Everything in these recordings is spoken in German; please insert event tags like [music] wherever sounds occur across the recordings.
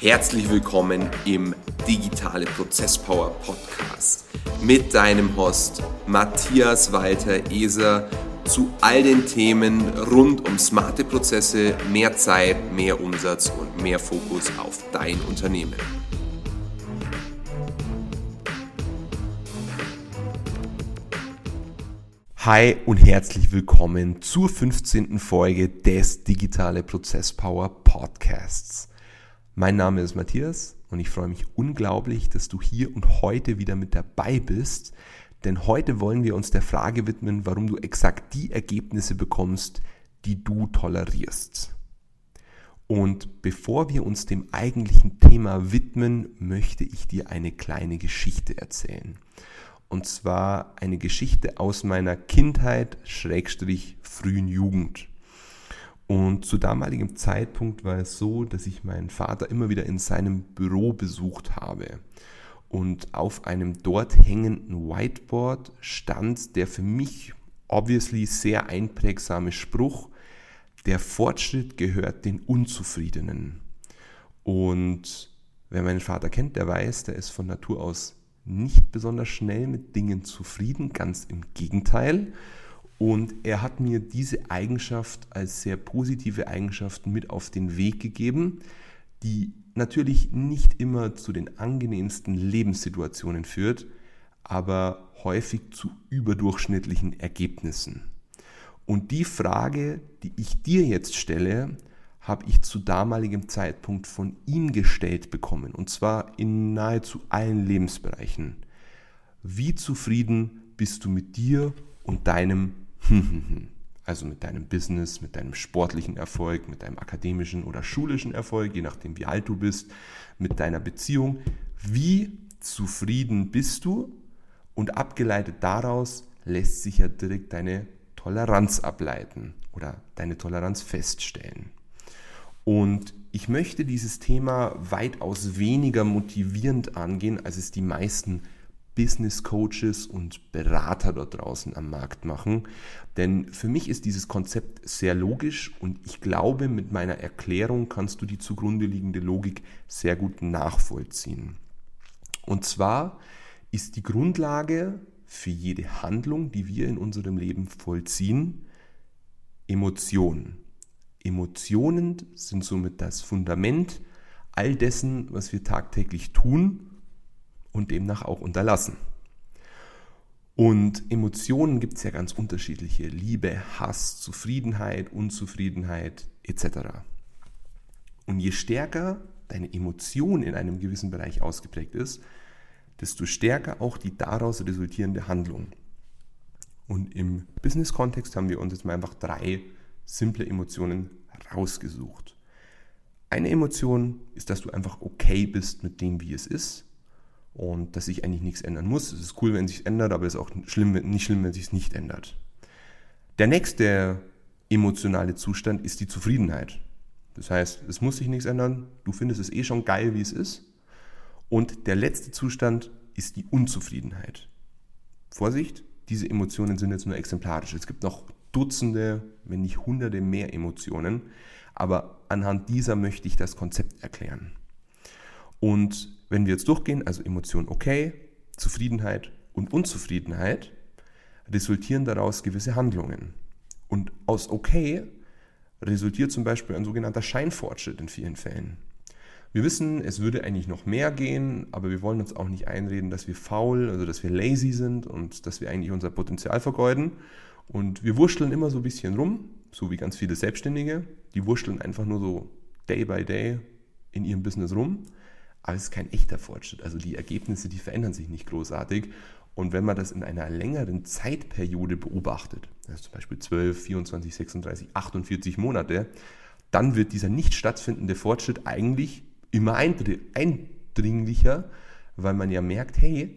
Herzlich willkommen im Digitale Prozesspower Podcast mit deinem Host Matthias Walter Eser zu all den Themen rund um smarte Prozesse, mehr Zeit, mehr Umsatz und mehr Fokus auf dein Unternehmen. Hi und herzlich willkommen zur 15. Folge des Digitale Prozesspower Podcasts. Mein Name ist Matthias und ich freue mich unglaublich, dass du hier und heute wieder mit dabei bist, denn heute wollen wir uns der Frage widmen, warum du exakt die Ergebnisse bekommst, die du tolerierst. Und bevor wir uns dem eigentlichen Thema widmen, möchte ich dir eine kleine Geschichte erzählen. Und zwar eine Geschichte aus meiner Kindheit, Schrägstrich, frühen Jugend. Und zu damaligem Zeitpunkt war es so, dass ich meinen Vater immer wieder in seinem Büro besucht habe. Und auf einem dort hängenden Whiteboard stand der für mich obviously sehr einprägsame Spruch, der Fortschritt gehört den Unzufriedenen. Und wer meinen Vater kennt, der weiß, der ist von Natur aus nicht besonders schnell mit Dingen zufrieden, ganz im Gegenteil. Und er hat mir diese Eigenschaft als sehr positive Eigenschaft mit auf den Weg gegeben, die natürlich nicht immer zu den angenehmsten Lebenssituationen führt, aber häufig zu überdurchschnittlichen Ergebnissen. Und die Frage, die ich dir jetzt stelle, habe ich zu damaligem Zeitpunkt von ihm gestellt bekommen. Und zwar in nahezu allen Lebensbereichen. Wie zufrieden bist du mit dir und deinem also mit deinem Business, mit deinem sportlichen Erfolg, mit deinem akademischen oder schulischen Erfolg, je nachdem wie alt du bist, mit deiner Beziehung. Wie zufrieden bist du? Und abgeleitet daraus lässt sich ja direkt deine Toleranz ableiten oder deine Toleranz feststellen. Und ich möchte dieses Thema weitaus weniger motivierend angehen, als es die meisten Business Coaches und Berater dort draußen am Markt machen. Denn für mich ist dieses Konzept sehr logisch und ich glaube, mit meiner Erklärung kannst du die zugrunde liegende Logik sehr gut nachvollziehen. Und zwar ist die Grundlage für jede Handlung, die wir in unserem Leben vollziehen, Emotion. Emotionen sind somit das Fundament all dessen, was wir tagtäglich tun und demnach auch unterlassen. Und Emotionen gibt es ja ganz unterschiedliche. Liebe, Hass, Zufriedenheit, Unzufriedenheit etc. Und je stärker deine Emotion in einem gewissen Bereich ausgeprägt ist, desto stärker auch die daraus resultierende Handlung. Und im Business-Kontext haben wir uns jetzt mal einfach drei simple Emotionen rausgesucht. Eine Emotion ist, dass du einfach okay bist mit dem, wie es ist und dass sich eigentlich nichts ändern muss. Es ist cool, wenn es sich ändert, aber es ist auch schlimm, nicht schlimm, wenn es sich nicht ändert. Der nächste emotionale Zustand ist die Zufriedenheit. Das heißt, es muss sich nichts ändern, du findest es eh schon geil, wie es ist. Und der letzte Zustand ist die Unzufriedenheit. Vorsicht, diese Emotionen sind jetzt nur exemplarisch. Es gibt noch Dutzende, wenn nicht Hunderte mehr Emotionen. Aber anhand dieser möchte ich das Konzept erklären. Und wenn wir jetzt durchgehen, also Emotion okay, Zufriedenheit und Unzufriedenheit, resultieren daraus gewisse Handlungen. Und aus okay resultiert zum Beispiel ein sogenannter Scheinfortschritt in vielen Fällen. Wir wissen, es würde eigentlich noch mehr gehen, aber wir wollen uns auch nicht einreden, dass wir faul, also dass wir lazy sind und dass wir eigentlich unser Potenzial vergeuden und wir wurschteln immer so ein bisschen rum, so wie ganz viele Selbstständige. Die wurschteln einfach nur so day by day in ihrem Business rum. Aber es ist kein echter Fortschritt. Also die Ergebnisse, die verändern sich nicht großartig. Und wenn man das in einer längeren Zeitperiode beobachtet, also zum Beispiel 12, 24, 36, 48 Monate, dann wird dieser nicht stattfindende Fortschritt eigentlich immer eindringlicher, weil man ja merkt, hey,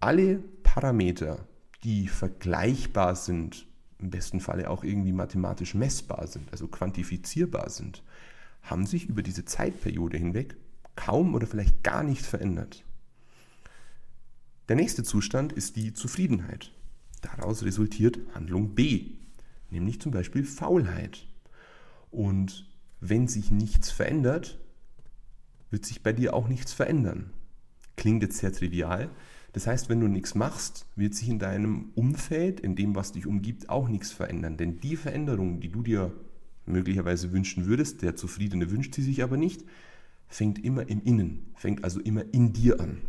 alle Parameter, die vergleichbar sind, im besten Falle auch irgendwie mathematisch messbar sind, also quantifizierbar sind, haben sich über diese Zeitperiode hinweg kaum oder vielleicht gar nicht verändert. Der nächste Zustand ist die Zufriedenheit. Daraus resultiert Handlung B, nämlich zum Beispiel Faulheit. Und wenn sich nichts verändert, wird sich bei dir auch nichts verändern. Klingt jetzt sehr trivial. Das heißt, wenn du nichts machst, wird sich in deinem Umfeld, in dem, was dich umgibt, auch nichts verändern. Denn die Veränderung, die du dir möglicherweise wünschen würdest, der Zufriedene wünscht sie sich aber nicht, fängt immer im Innen, fängt also immer in dir an.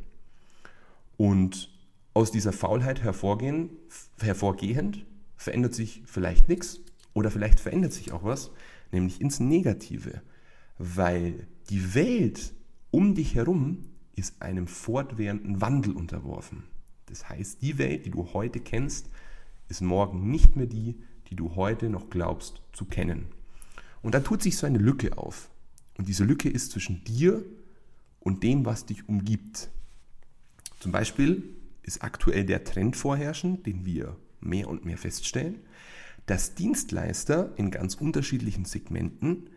Und aus dieser Faulheit hervorgehen, hervorgehend verändert sich vielleicht nichts oder vielleicht verändert sich auch was, nämlich ins Negative, weil die Welt um dich herum ist einem fortwährenden Wandel unterworfen. Das heißt, die Welt, die du heute kennst, ist morgen nicht mehr die, die du heute noch glaubst zu kennen. Und da tut sich so eine Lücke auf. Und diese Lücke ist zwischen dir und dem, was dich umgibt. Zum Beispiel ist aktuell der Trend vorherrschend, den wir mehr und mehr feststellen, dass Dienstleister in ganz unterschiedlichen Segmenten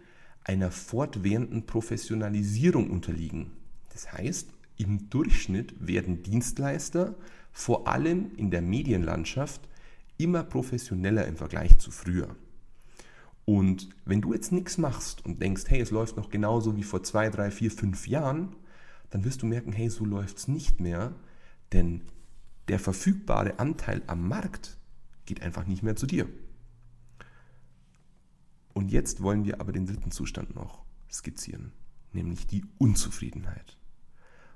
einer fortwährenden Professionalisierung unterliegen. Das heißt, im Durchschnitt werden Dienstleister vor allem in der Medienlandschaft immer professioneller im Vergleich zu früher. Und wenn du jetzt nichts machst und denkst, hey, es läuft noch genauso wie vor zwei, drei, vier, fünf Jahren, dann wirst du merken, hey, so läuft es nicht mehr, denn der verfügbare Anteil am Markt geht einfach nicht mehr zu dir. Und jetzt wollen wir aber den dritten Zustand noch skizzieren, nämlich die Unzufriedenheit.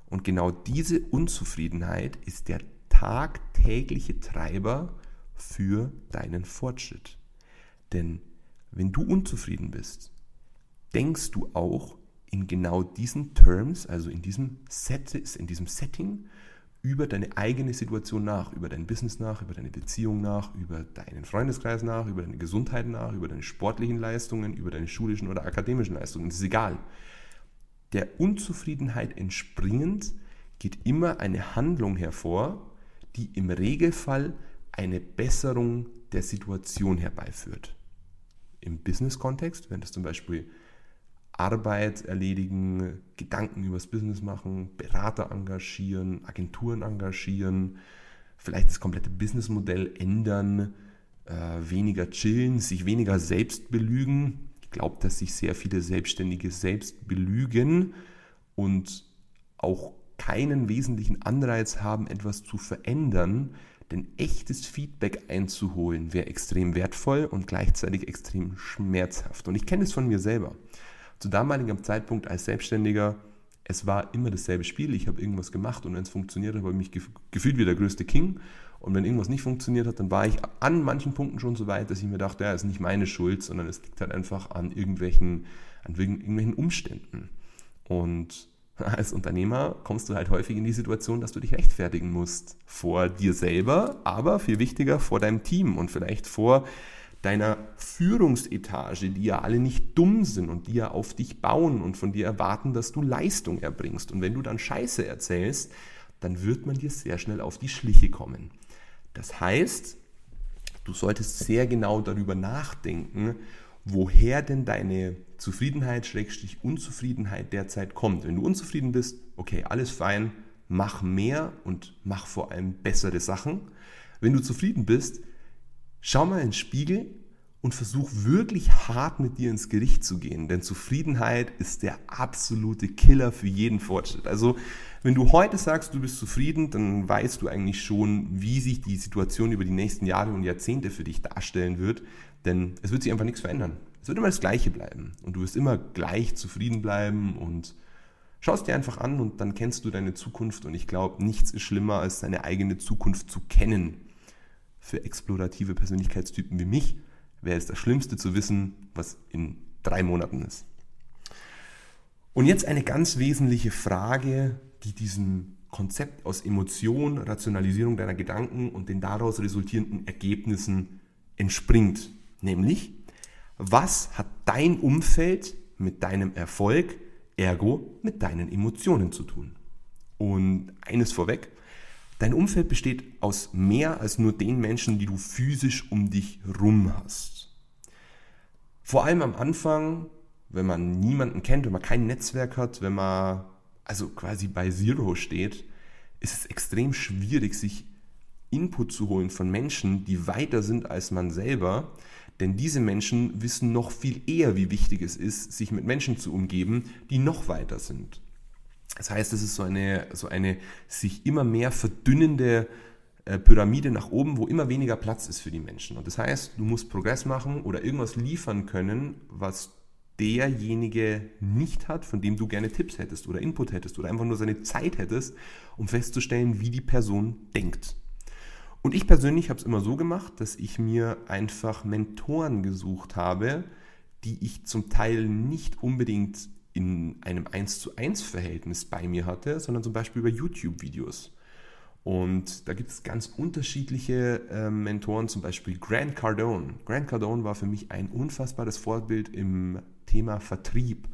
Und genau diese Unzufriedenheit ist der tagtägliche Treiber für deinen Fortschritt. Denn wenn du unzufrieden bist, denkst du auch in genau diesen Terms, also in diesem, Set, in diesem Setting, über deine eigene Situation nach, über dein Business nach, über deine Beziehung nach, über deinen Freundeskreis nach, über deine Gesundheit nach, über deine sportlichen Leistungen, über deine schulischen oder akademischen Leistungen. Das ist egal. Der Unzufriedenheit entspringend geht immer eine Handlung hervor, die im Regelfall eine Besserung der Situation herbeiführt. Im Business-Kontext, wenn das zum Beispiel Arbeit erledigen, Gedanken übers Business machen, Berater engagieren, Agenturen engagieren, vielleicht das komplette Businessmodell ändern, äh, weniger chillen, sich weniger selbst belügen. Ich glaube, dass sich sehr viele Selbstständige selbst belügen und auch keinen wesentlichen Anreiz haben, etwas zu verändern, denn echtes Feedback einzuholen wäre extrem wertvoll und gleichzeitig extrem schmerzhaft. Und ich kenne es von mir selber. Zu damaligem Zeitpunkt als Selbstständiger, es war immer dasselbe Spiel. Ich habe irgendwas gemacht und wenn es funktioniert hat, habe ich mich gefühlt wie der größte King. Und wenn irgendwas nicht funktioniert hat, dann war ich an manchen Punkten schon so weit, dass ich mir dachte, ja, ist nicht meine Schuld, sondern es liegt halt einfach an irgendwelchen, an irgendwelchen Umständen. Und [laughs] als Unternehmer kommst du halt häufig in die Situation, dass du dich rechtfertigen musst. Vor dir selber, aber viel wichtiger vor deinem Team und vielleicht vor deiner Führungsetage, die ja alle nicht dumm sind und die ja auf dich bauen und von dir erwarten, dass du Leistung erbringst. Und wenn du dann Scheiße erzählst, dann wird man dir sehr schnell auf die Schliche kommen. Das heißt, du solltest sehr genau darüber nachdenken, woher denn deine Zufriedenheit, Schrägstrich Unzufriedenheit derzeit kommt. Wenn du unzufrieden bist, okay, alles fein, mach mehr und mach vor allem bessere Sachen. Wenn du zufrieden bist, Schau mal in den Spiegel und versuch wirklich hart mit dir ins Gericht zu gehen, denn Zufriedenheit ist der absolute Killer für jeden Fortschritt. Also, wenn du heute sagst, du bist zufrieden, dann weißt du eigentlich schon, wie sich die Situation über die nächsten Jahre und Jahrzehnte für dich darstellen wird, denn es wird sich einfach nichts verändern. Es wird immer das Gleiche bleiben und du wirst immer gleich zufrieden bleiben und schaust dir einfach an und dann kennst du deine Zukunft und ich glaube, nichts ist schlimmer, als deine eigene Zukunft zu kennen für explorative Persönlichkeitstypen wie mich wäre es das Schlimmste zu wissen, was in drei Monaten ist. Und jetzt eine ganz wesentliche Frage, die diesem Konzept aus Emotion, Rationalisierung deiner Gedanken und den daraus resultierenden Ergebnissen entspringt. Nämlich, was hat dein Umfeld mit deinem Erfolg, ergo mit deinen Emotionen zu tun? Und eines vorweg, Dein Umfeld besteht aus mehr als nur den Menschen, die du physisch um dich rum hast. Vor allem am Anfang, wenn man niemanden kennt, wenn man kein Netzwerk hat, wenn man also quasi bei Zero steht, ist es extrem schwierig, sich Input zu holen von Menschen, die weiter sind als man selber. Denn diese Menschen wissen noch viel eher, wie wichtig es ist, sich mit Menschen zu umgeben, die noch weiter sind. Das heißt, es ist so eine, so eine sich immer mehr verdünnende äh, Pyramide nach oben, wo immer weniger Platz ist für die Menschen. Und das heißt, du musst Progress machen oder irgendwas liefern können, was derjenige nicht hat, von dem du gerne Tipps hättest oder Input hättest oder einfach nur seine Zeit hättest, um festzustellen, wie die Person denkt. Und ich persönlich habe es immer so gemacht, dass ich mir einfach Mentoren gesucht habe, die ich zum Teil nicht unbedingt in einem 1 zu 1 Verhältnis bei mir hatte, sondern zum Beispiel über YouTube-Videos. Und da gibt es ganz unterschiedliche äh, Mentoren, zum Beispiel Grant Cardone. Grant Cardone war für mich ein unfassbares Vorbild im Thema Vertrieb.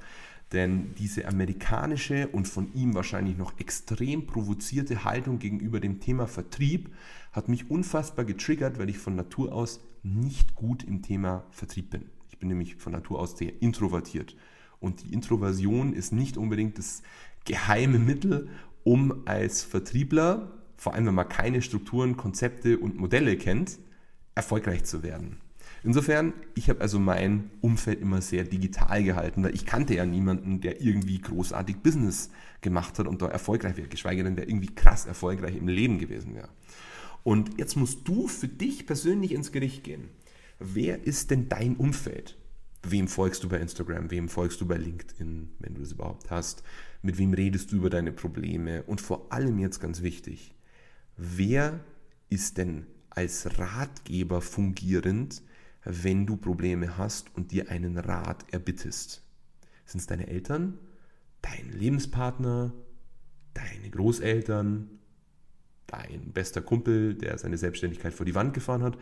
Denn diese amerikanische und von ihm wahrscheinlich noch extrem provozierte Haltung gegenüber dem Thema Vertrieb hat mich unfassbar getriggert, weil ich von Natur aus nicht gut im Thema Vertrieb bin. Ich bin nämlich von Natur aus sehr introvertiert. Und die Introversion ist nicht unbedingt das geheime Mittel, um als Vertriebler, vor allem wenn man keine Strukturen, Konzepte und Modelle kennt, erfolgreich zu werden. Insofern, ich habe also mein Umfeld immer sehr digital gehalten, weil ich kannte ja niemanden, der irgendwie großartig Business gemacht hat und da erfolgreich wäre, geschweige denn, der irgendwie krass erfolgreich im Leben gewesen wäre. Und jetzt musst du für dich persönlich ins Gericht gehen. Wer ist denn dein Umfeld? Wem folgst du bei Instagram? Wem folgst du bei LinkedIn, wenn du es überhaupt hast? Mit wem redest du über deine Probleme? Und vor allem jetzt ganz wichtig, wer ist denn als Ratgeber fungierend, wenn du Probleme hast und dir einen Rat erbittest? Sind es deine Eltern, dein Lebenspartner, deine Großeltern, dein bester Kumpel, der seine Selbstständigkeit vor die Wand gefahren hat?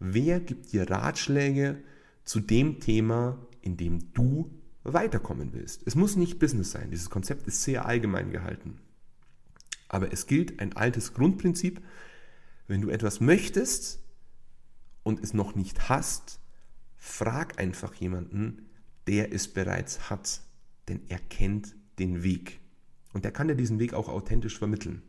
Wer gibt dir Ratschläge zu dem Thema, in dem du weiterkommen willst? Es muss nicht Business sein. Dieses Konzept ist sehr allgemein gehalten. Aber es gilt ein altes Grundprinzip. Wenn du etwas möchtest, und es noch nicht hast, frag einfach jemanden, der es bereits hat, denn er kennt den Weg. Und er kann dir diesen Weg auch authentisch vermitteln.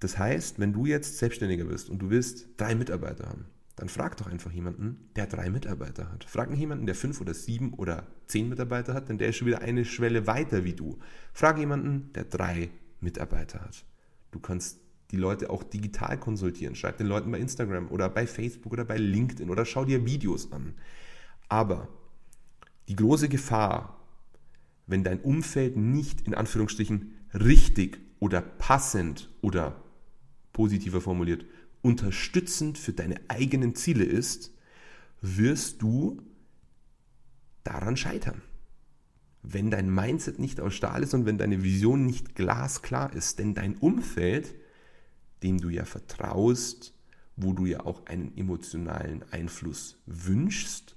Das heißt, wenn du jetzt Selbstständiger bist und du willst drei Mitarbeiter haben, dann frag doch einfach jemanden, der drei Mitarbeiter hat. Frag nicht jemanden, der fünf oder sieben oder zehn Mitarbeiter hat, denn der ist schon wieder eine Schwelle weiter wie du. Frag jemanden, der drei Mitarbeiter hat. Du kannst die Leute auch digital konsultieren. Schreib den Leuten bei Instagram oder bei Facebook oder bei LinkedIn oder schau dir Videos an. Aber die große Gefahr, wenn dein Umfeld nicht in Anführungsstrichen richtig oder passend oder positiver formuliert unterstützend für deine eigenen Ziele ist, wirst du daran scheitern. Wenn dein Mindset nicht aus Stahl ist und wenn deine Vision nicht glasklar ist, denn dein Umfeld dem du ja vertraust, wo du ja auch einen emotionalen Einfluss wünschst,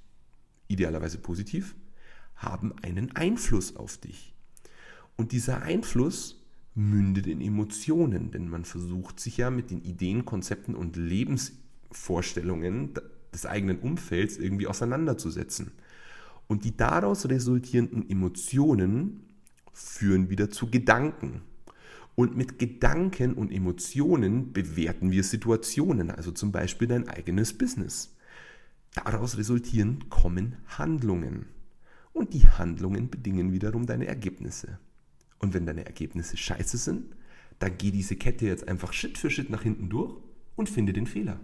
idealerweise positiv, haben einen Einfluss auf dich. Und dieser Einfluss mündet in Emotionen, denn man versucht sich ja mit den Ideen, Konzepten und Lebensvorstellungen des eigenen Umfelds irgendwie auseinanderzusetzen. Und die daraus resultierenden Emotionen führen wieder zu Gedanken. Und mit Gedanken und Emotionen bewerten wir Situationen, also zum Beispiel dein eigenes Business. Daraus resultieren kommen Handlungen. Und die Handlungen bedingen wiederum deine Ergebnisse. Und wenn deine Ergebnisse scheiße sind, dann geh diese Kette jetzt einfach Schritt für Schritt nach hinten durch und finde den Fehler.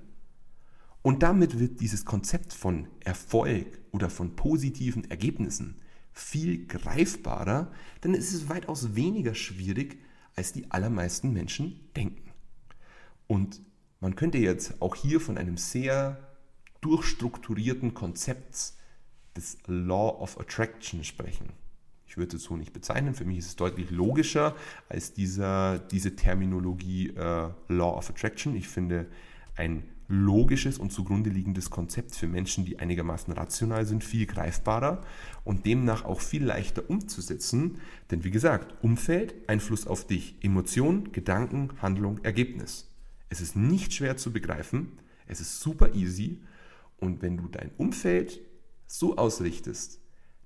Und damit wird dieses Konzept von Erfolg oder von positiven Ergebnissen viel greifbarer, denn es ist weitaus weniger schwierig, als die allermeisten Menschen denken. Und man könnte jetzt auch hier von einem sehr durchstrukturierten Konzept des Law of Attraction sprechen. Ich würde es so nicht bezeichnen. Für mich ist es deutlich logischer als dieser, diese Terminologie äh, Law of Attraction. Ich finde ein logisches und zugrunde liegendes Konzept für Menschen, die einigermaßen rational sind, viel greifbarer und demnach auch viel leichter umzusetzen. Denn wie gesagt, Umfeld, Einfluss auf dich, Emotion, Gedanken, Handlung, Ergebnis. Es ist nicht schwer zu begreifen, es ist super easy und wenn du dein Umfeld so ausrichtest,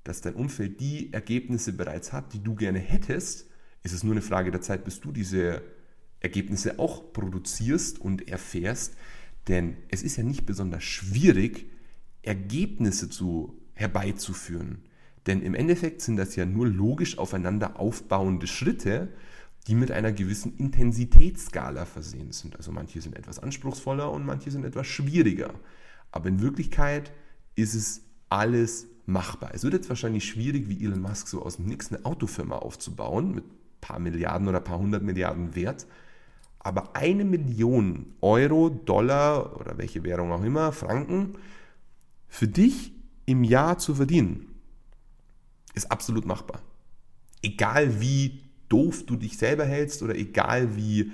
dass dein Umfeld die Ergebnisse bereits hat, die du gerne hättest, ist es nur eine Frage der Zeit, bis du diese Ergebnisse auch produzierst und erfährst, denn es ist ja nicht besonders schwierig, Ergebnisse zu, herbeizuführen. Denn im Endeffekt sind das ja nur logisch aufeinander aufbauende Schritte, die mit einer gewissen Intensitätsskala versehen sind. Also manche sind etwas anspruchsvoller und manche sind etwas schwieriger. Aber in Wirklichkeit ist es alles machbar. Es wird jetzt wahrscheinlich schwierig, wie Elon Musk so aus dem Nix eine Autofirma aufzubauen mit ein paar Milliarden oder ein paar hundert Milliarden Wert. Aber eine Million Euro, Dollar oder welche Währung auch immer, Franken, für dich im Jahr zu verdienen, ist absolut machbar. Egal wie doof du dich selber hältst oder egal wie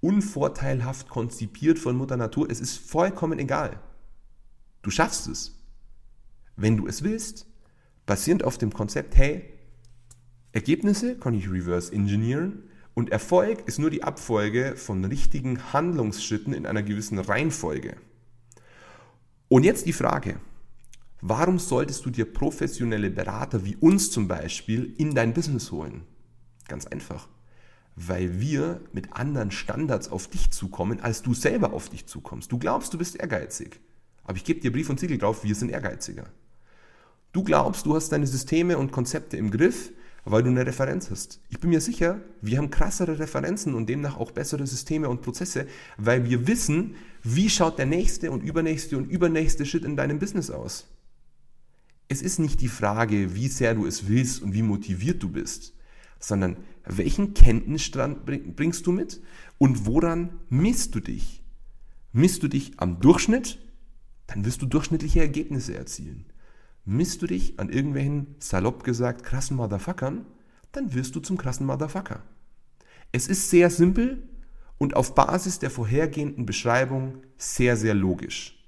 unvorteilhaft konzipiert von Mutter Natur, es ist vollkommen egal. Du schaffst es. Wenn du es willst, basierend auf dem Konzept, hey, Ergebnisse kann ich reverse engineeren und Erfolg ist nur die Abfolge von richtigen Handlungsschritten in einer gewissen Reihenfolge. Und jetzt die Frage, warum solltest du dir professionelle Berater wie uns zum Beispiel in dein Business holen? Ganz einfach. Weil wir mit anderen Standards auf dich zukommen, als du selber auf dich zukommst. Du glaubst, du bist ehrgeizig. Aber ich gebe dir Brief und Siegel drauf, wir sind ehrgeiziger. Du glaubst, du hast deine Systeme und Konzepte im Griff, weil du eine Referenz hast. Ich bin mir sicher, wir haben krassere Referenzen und demnach auch bessere Systeme und Prozesse, weil wir wissen, wie schaut der nächste und übernächste und übernächste Schritt in deinem Business aus. Es ist nicht die Frage, wie sehr du es willst und wie motiviert du bist sondern welchen Kenntnisstand bringst du mit und woran misst du dich? Misst du dich am Durchschnitt? Dann wirst du durchschnittliche Ergebnisse erzielen. Misst du dich an irgendwelchen, salopp gesagt, krassen Motherfuckern? Dann wirst du zum krassen Motherfucker. Es ist sehr simpel und auf Basis der vorhergehenden Beschreibung sehr, sehr logisch.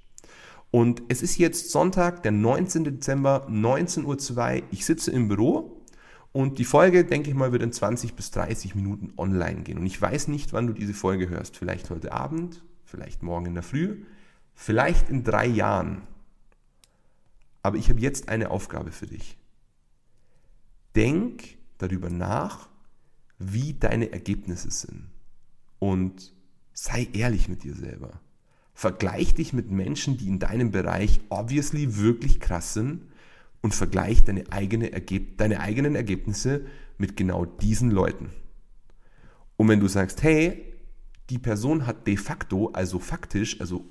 Und es ist jetzt Sonntag, der 19. Dezember, 19.02 Uhr. Ich sitze im Büro und die Folge, denke ich mal, wird in 20 bis 30 Minuten online gehen. Und ich weiß nicht, wann du diese Folge hörst. Vielleicht heute Abend, vielleicht morgen in der Früh, vielleicht in drei Jahren. Aber ich habe jetzt eine Aufgabe für dich. Denk darüber nach, wie deine Ergebnisse sind. Und sei ehrlich mit dir selber. Vergleich dich mit Menschen, die in deinem Bereich obviously wirklich krass sind und vergleich deine, eigene Ergeb deine eigenen Ergebnisse mit genau diesen Leuten. Und wenn du sagst, hey, die Person hat de facto, also faktisch, also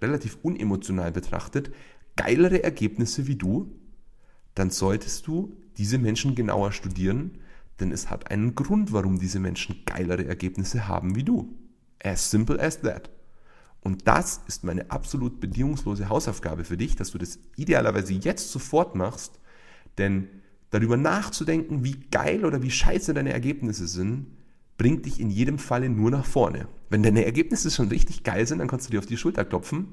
relativ unemotional betrachtet, geilere Ergebnisse wie du, dann solltest du diese Menschen genauer studieren, denn es hat einen Grund, warum diese Menschen geilere Ergebnisse haben wie du. As simple as that. Und das ist meine absolut bedingungslose Hausaufgabe für dich, dass du das idealerweise jetzt sofort machst, denn darüber nachzudenken, wie geil oder wie scheiße deine Ergebnisse sind, bringt dich in jedem Falle nur nach vorne. Wenn deine Ergebnisse schon richtig geil sind, dann kannst du dir auf die Schulter klopfen.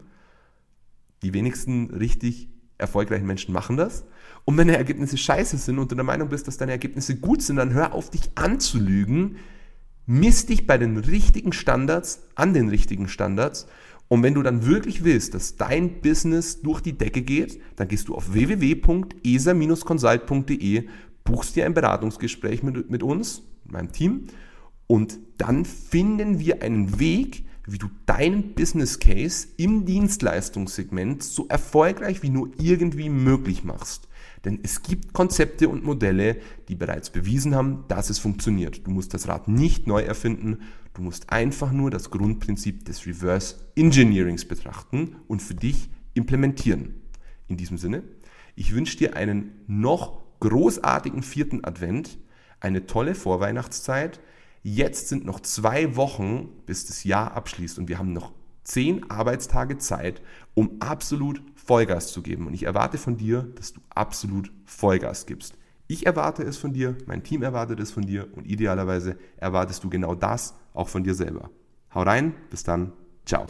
Die wenigsten richtig erfolgreichen Menschen machen das. Und wenn deine Ergebnisse scheiße sind und du der Meinung bist, dass deine Ergebnisse gut sind, dann hör auf, dich anzulügen, Miss dich bei den richtigen Standards an den richtigen Standards. Und wenn du dann wirklich willst, dass dein Business durch die Decke geht, dann gehst du auf www.esa-consult.de, buchst dir ein Beratungsgespräch mit, mit uns, meinem Team, und dann finden wir einen Weg, wie du deinen Business Case im Dienstleistungssegment so erfolgreich wie nur irgendwie möglich machst. Denn es gibt Konzepte und Modelle, die bereits bewiesen haben, dass es funktioniert. Du musst das Rad nicht neu erfinden, du musst einfach nur das Grundprinzip des Reverse Engineerings betrachten und für dich implementieren. In diesem Sinne, ich wünsche dir einen noch großartigen vierten Advent, eine tolle Vorweihnachtszeit. Jetzt sind noch zwei Wochen, bis das Jahr abschließt und wir haben noch zehn Arbeitstage Zeit, um absolut Vollgas zu geben. Und ich erwarte von dir, dass du absolut Vollgas gibst. Ich erwarte es von dir, mein Team erwartet es von dir und idealerweise erwartest du genau das auch von dir selber. Hau rein, bis dann, ciao.